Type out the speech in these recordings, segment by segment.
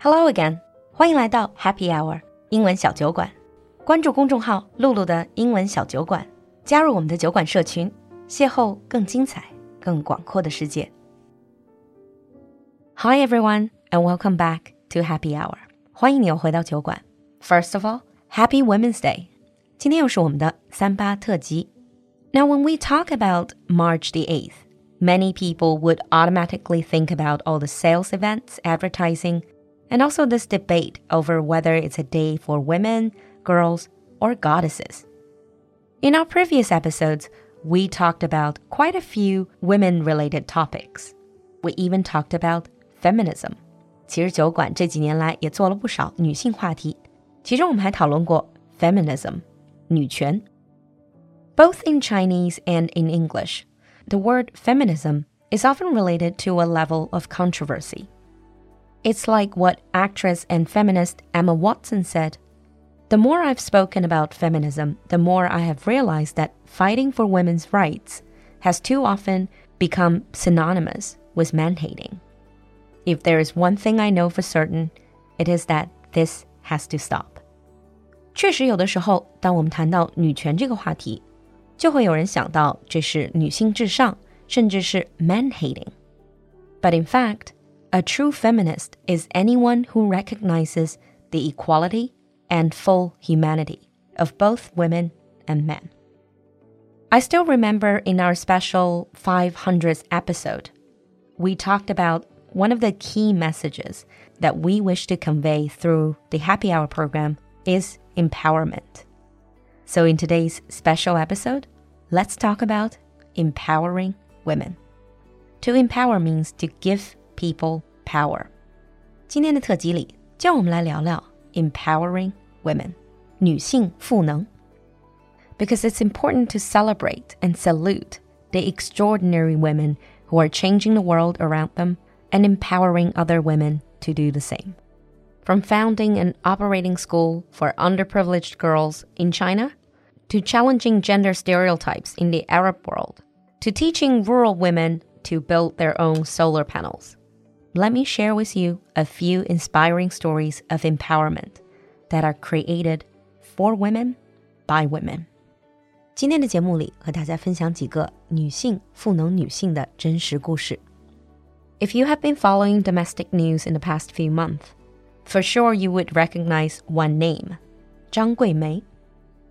Hello again，欢迎来到 Happy Hour 英文小酒馆。关注公众号“露露的英文小酒馆”，加入我们的酒馆社群，邂逅更精彩、更广阔的世界。Hi everyone and welcome back to Happy Hour，欢迎你又回到酒馆。First of all, Happy Women's Day，今天又是我们的三八特辑。Now when we talk about March the 8th, many people would automatically think about all the sales events, advertising, and also this debate over whether it's a day for women, girls, or goddesses. In our previous episodes, we talked about quite a few women related topics. We even talked about feminism. 其实酒馆这几年来也做了不少女性话题，其中我们还讨论过 feminism 女权。Both in Chinese and in English, the word feminism is often related to a level of controversy. It's like what actress and feminist Emma Watson said The more I've spoken about feminism, the more I have realized that fighting for women's rights has too often become synonymous with man hating. If there is one thing I know for certain, it is that this has to stop. 确实，有的时候，当我们谈到女权这个话题，就会有人想到这是女性至上，甚至是 man hating. But in fact, a true feminist is anyone who recognizes the equality and full humanity of both women and men. I still remember in our special 500th episode, we talked about one of the key messages that we wish to convey through the Happy Hour program is empowerment. So, in today's special episode, let's talk about empowering women. To empower means to give people power. 今天的特辑里，就让我们来聊聊 empowering women，女性赋能。Because it's important to celebrate and salute the extraordinary women who are changing the world around them and empowering other women to do the same. From founding an operating school for underprivileged girls in China, to challenging gender stereotypes in the Arab world, to teaching rural women to build their own solar panels. Let me share with you a few inspiring stories of empowerment that are created for women by women. 今天的节目里，和大家分享几个女性赋能女性的真实故事。If you have been following domestic news in the past few months, for sure you would recognize one name, 张桂梅.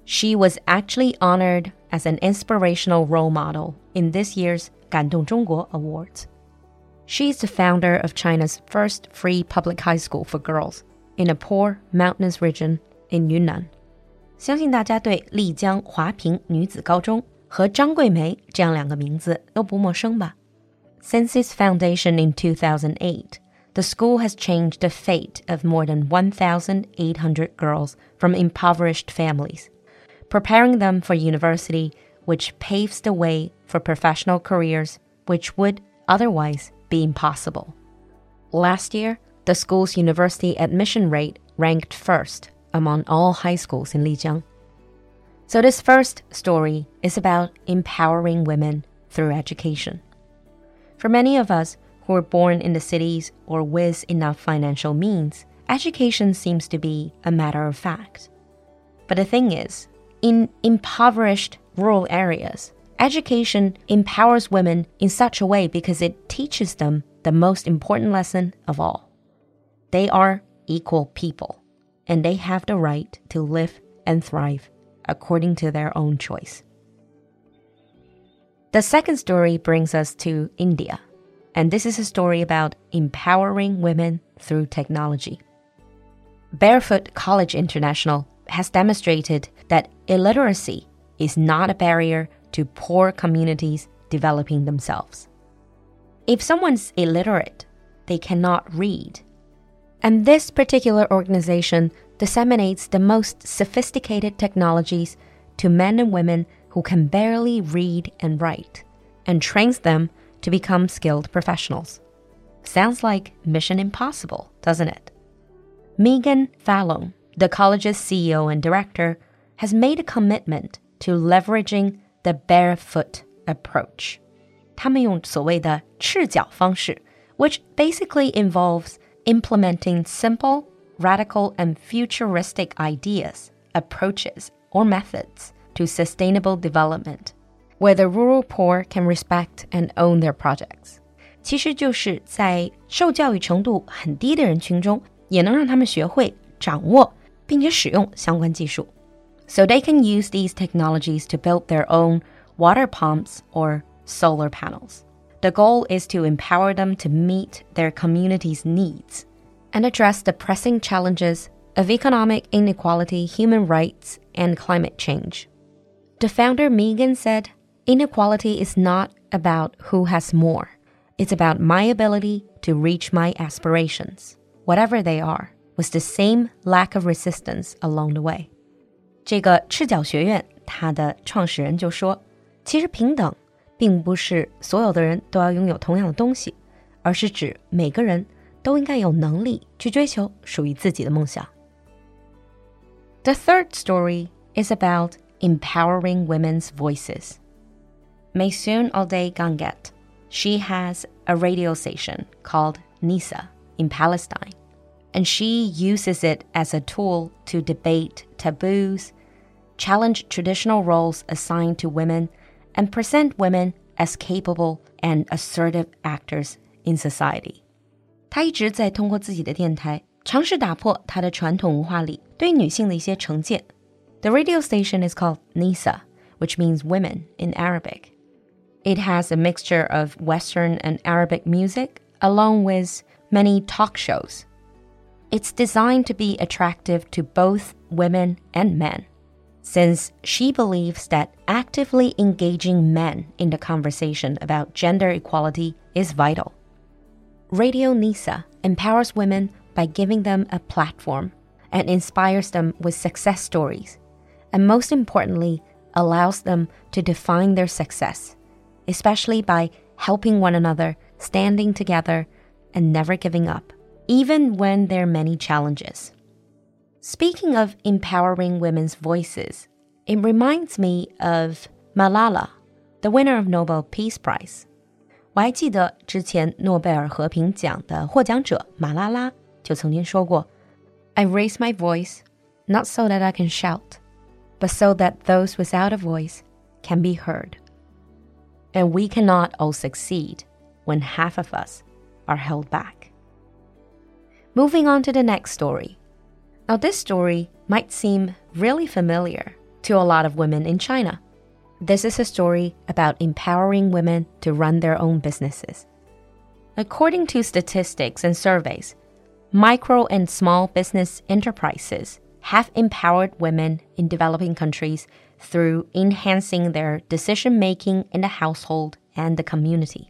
She was actually honored as an inspirational role model in this year's 感动中国 Awards. She's the founder of China's first free public high school for girls in a poor mountainous region in Yunnan. 相信大家对丽江华坪女子高中和张桂梅这样两个名字都不陌生吧？Since its foundation in 2008, the school has changed the fate of more than 1,800 girls from impoverished families, preparing them for university, which paves the way for professional careers which would otherwise be impossible. Last year, the school's university admission rate ranked first among all high schools in Lijiang. So, this first story is about empowering women through education. For many of us who are born in the cities or with enough financial means, education seems to be a matter of fact. But the thing is, in impoverished rural areas, education empowers women in such a way because it teaches them the most important lesson of all. They are equal people, and they have the right to live and thrive according to their own choice. The second story brings us to India, and this is a story about empowering women through technology. Barefoot College International has demonstrated that illiteracy is not a barrier to poor communities developing themselves. If someone's illiterate, they cannot read. And this particular organization disseminates the most sophisticated technologies to men and women who can barely read and write, and trains them to become skilled professionals. Sounds like Mission Impossible, doesn't it? Meagan Fallone, the college's CEO and director, has made a commitment to leveraging the barefoot approach. 他们用所谓的赤脚方式, which basically involves implementing simple, radical, and futuristic ideas, approaches, or methods to sustainable development, where the rural poor can respect and own their projects. 其实就是在受教育程度很低的人群中，也能让他们学会掌握并且使用相关技术。 So they can use these technologies to build their own water pumps or solar panels. The goal is to empower them to meet their community's needs and address the pressing challenges of economic inequality, human rights, and climate change. The founder Meagan said, Inequality is not about who has more, it's about my ability to reach my aspirations, whatever they are, with the same lack of resistance along the way. 这个赤脚学院，它的创始人就说：“其实平等并不是所有的人都要拥有同样的东西，而是指每个人都应该有能力去追求属于自己的梦想。” The third story is about empowering women's voices. Maysoon Odeh Gangat, she has a radio station called Nisa in Palestine and she uses it as a tool to debate taboos, challenge traditional roles assigned to women and present women as capable and assertive actors in society. 她一直在通过自己的电台尝试打破她的传统文化里对女性的一些成见。The radio station is called Nisa, which means women in Arabic. It has a mixture of Western and Arabic music, along with many talk shows. It's designed to be attractive to both women and men since she believes that actively engaging men in the conversation about gender equality is vital. Radio Nisa empowers women by giving them a platform and inspires them with success stories, and most importantly, allows them to define their success, especially by helping one another, standing together, and never giving up, even when there are many challenges. Speaking of empowering women's voices, it reminds me of Malala, the winner of Nobel Peace Prize. 我还记得之前诺贝尔和平奖的获奖者马拉拉就曾经说过：“I raise my voice not so that I can shout, but so that those without a voice can be heard. And we cannot all succeed when half of us are held back." Moving on to the next story. Now, this story might seem really familiar to a lot of women in China. This is a story about empowering women to run their own businesses. According to statistics and surveys, micro and small business enterprises have empowered women in developing countries through enhancing their decision making in the household and the community.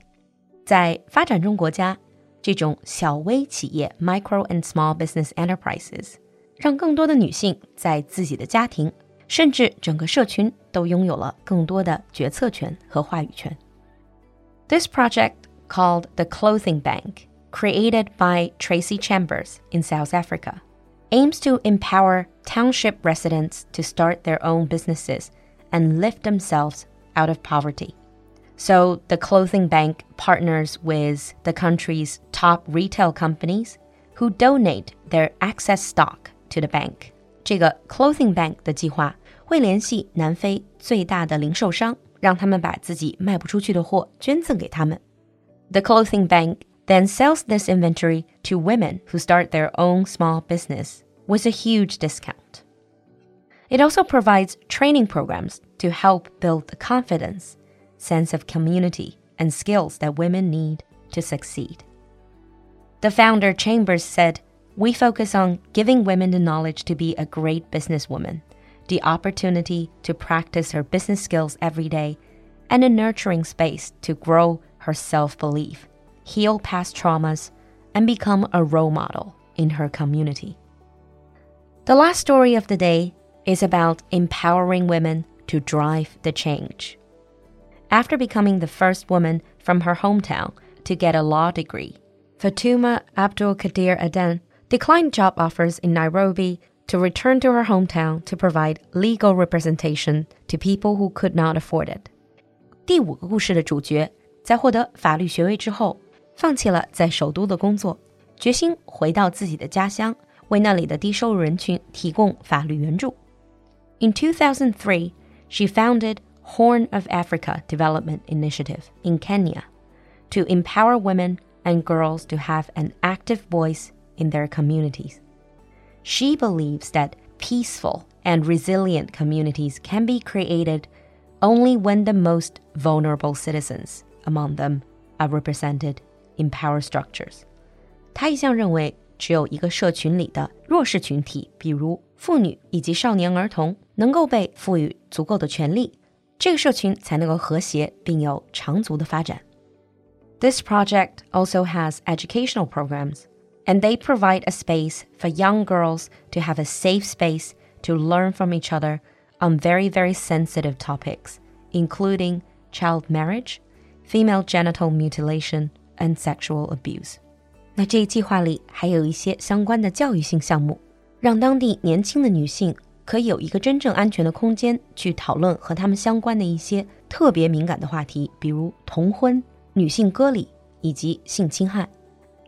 在发展中国家， 这种小微企业 （micro and small business enterprises），让更多的女性在自己的家庭，甚至整个社群都拥有了更多的决策权和话语权。This project, called the Clothing Bank, created by Tracey Chambers in South Africa, aims to empower township residents to start their own businesses and lift themselves out of poverty. So, the Clothing Bank partners with the country's top retail companies who donate their excess stock to the bank. 这个 Clothing Bank 的计划会联系南非最大的零售商，让他们把自己卖不出去的货捐赠给他们。The Clothing Bank then sells this inventory to women who start their own small business with a huge discount. It also provides training programs to help build the confidence, sense of community, and skills that women need to succeed. The founder Chambers said we focus on giving women the knowledge to be a great businesswoman, the opportunity to practice her business skills every day, and a nurturing space to grow her self belief, heal past traumas, and become a role model in her community. The last story of the day is about empowering women to drive the change after becoming the first woman from her hometown to get a law degree. Fatuma Abdul Kadir Adan declined job offers in Nairobi to return to her hometown to provide legal representation to people who could not afford it. 第五个故事的主角在获得法律学位之后，放弃了在首都的工作，决心回到自己的家乡，为那里的低收入人群提供法律援助。In 2003, she founded Horn of Africa Development Initiative in Kenya to empower women and girls to have an active voice in their communities. She believes that peaceful and resilient communities can be created only when the most vulnerable citizens among them are represented in power structures. 他一向认为，只有一个社群里的弱势群体，比如妇女以及少年儿童，能够被赋予足够的权利， 这个社群才能够和谐并有长足的发展。This project also has educational programs, and they provide a space for young girls to have a safe space to learn from each other on very, very sensitive topics, including child marriage, female genital mutilation, and sexual abuse. 那这一计划里还有一些相关的教育性项目，让当地年轻的女性 可以有一个真正安全的空间去讨论和她们相关的一些特别敏感的话题，比如同婚、女性割礼以及性侵害。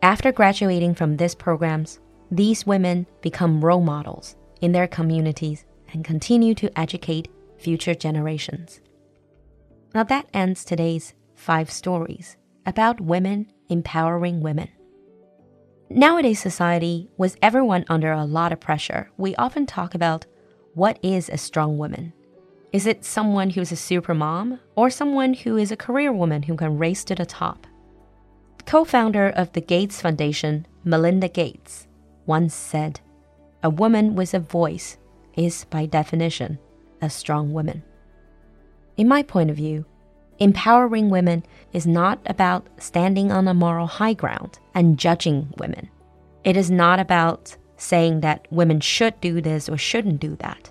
After graduating from these programs, these women become role models in their communities and continue to educate future generations. Now that ends today's five stories about women empowering women. Nowadays society, with everyone under a lot of pressure, we often talk about what is a strong woman. Is it someone who's a super mom or someone who is a career woman who can race to the top? Co founder of the Gates Foundation, Melinda Gates, once said, a woman with a voice is, by definition, a strong woman. In my point of view, empowering women is not about standing on a moral high ground and judging women. It is not about saying that women should do this or shouldn't do that.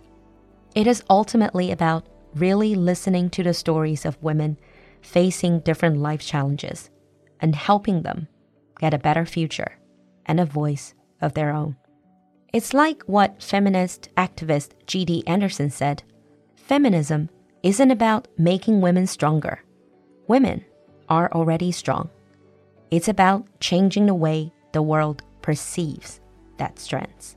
It is ultimately about really listening to the stories of women facing different life challenges and helping them get a better future and a voice of their own. It's like what feminist activist G.D. Anderson said feminism isn't about making women stronger. Women are already strong. It's about changing the way the world perceives that strength.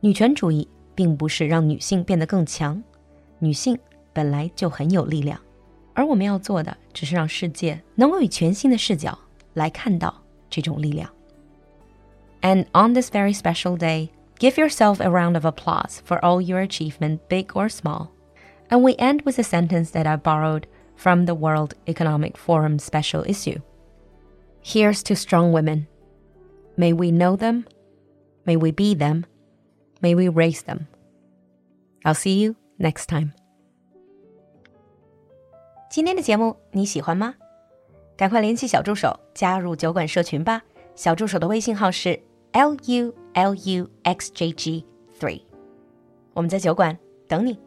女权主义并不是让女性变得更强，女性本来就很有力量，而我们要做的只是让世界能够以全新的视角来看到这种力量。and on this very special day, give yourself a round of applause for all your achievement, big or small. And we end with a sentence that I borrowed from the World Economic Forum special issue. Here's to strong women. May we know them. May we be them. May we raise them. I'll see you next time. 今天的节目你喜欢吗？赶快联系小助手加入酒馆社群吧。小助手的微信号是 L U L U X J G three，我们在酒馆等你。